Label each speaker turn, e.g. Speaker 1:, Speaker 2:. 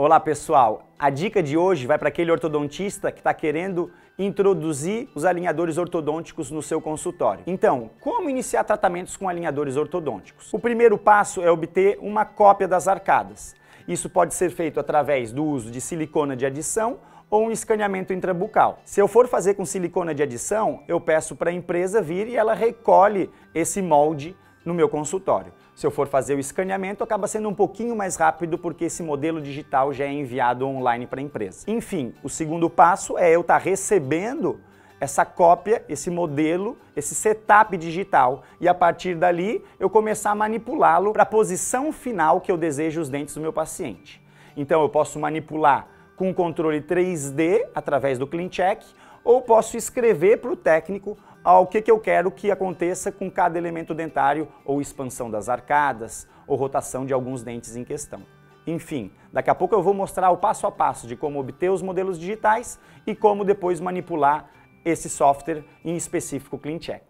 Speaker 1: Olá pessoal, a dica de hoje vai para aquele ortodontista que está querendo introduzir os alinhadores ortodônticos no seu consultório. Então, como iniciar tratamentos com alinhadores ortodônticos? O primeiro passo é obter uma cópia das arcadas. Isso pode ser feito através do uso de silicona de adição ou um escaneamento intrabucal. Se eu for fazer com silicona de adição, eu peço para a empresa vir e ela recolhe esse molde no meu consultório. Se eu for fazer o escaneamento, acaba sendo um pouquinho mais rápido porque esse modelo digital já é enviado online para a empresa. Enfim, o segundo passo é eu estar tá recebendo essa cópia, esse modelo, esse setup digital e a partir dali eu começar a manipulá-lo para a posição final que eu desejo os dentes do meu paciente. Então eu posso manipular com controle 3D através do CleanCheck ou posso escrever para o técnico ao que, que eu quero que aconteça com cada elemento dentário, ou expansão das arcadas, ou rotação de alguns dentes em questão. Enfim, daqui a pouco eu vou mostrar o passo a passo de como obter os modelos digitais e como depois manipular esse software, em específico CleanCheck.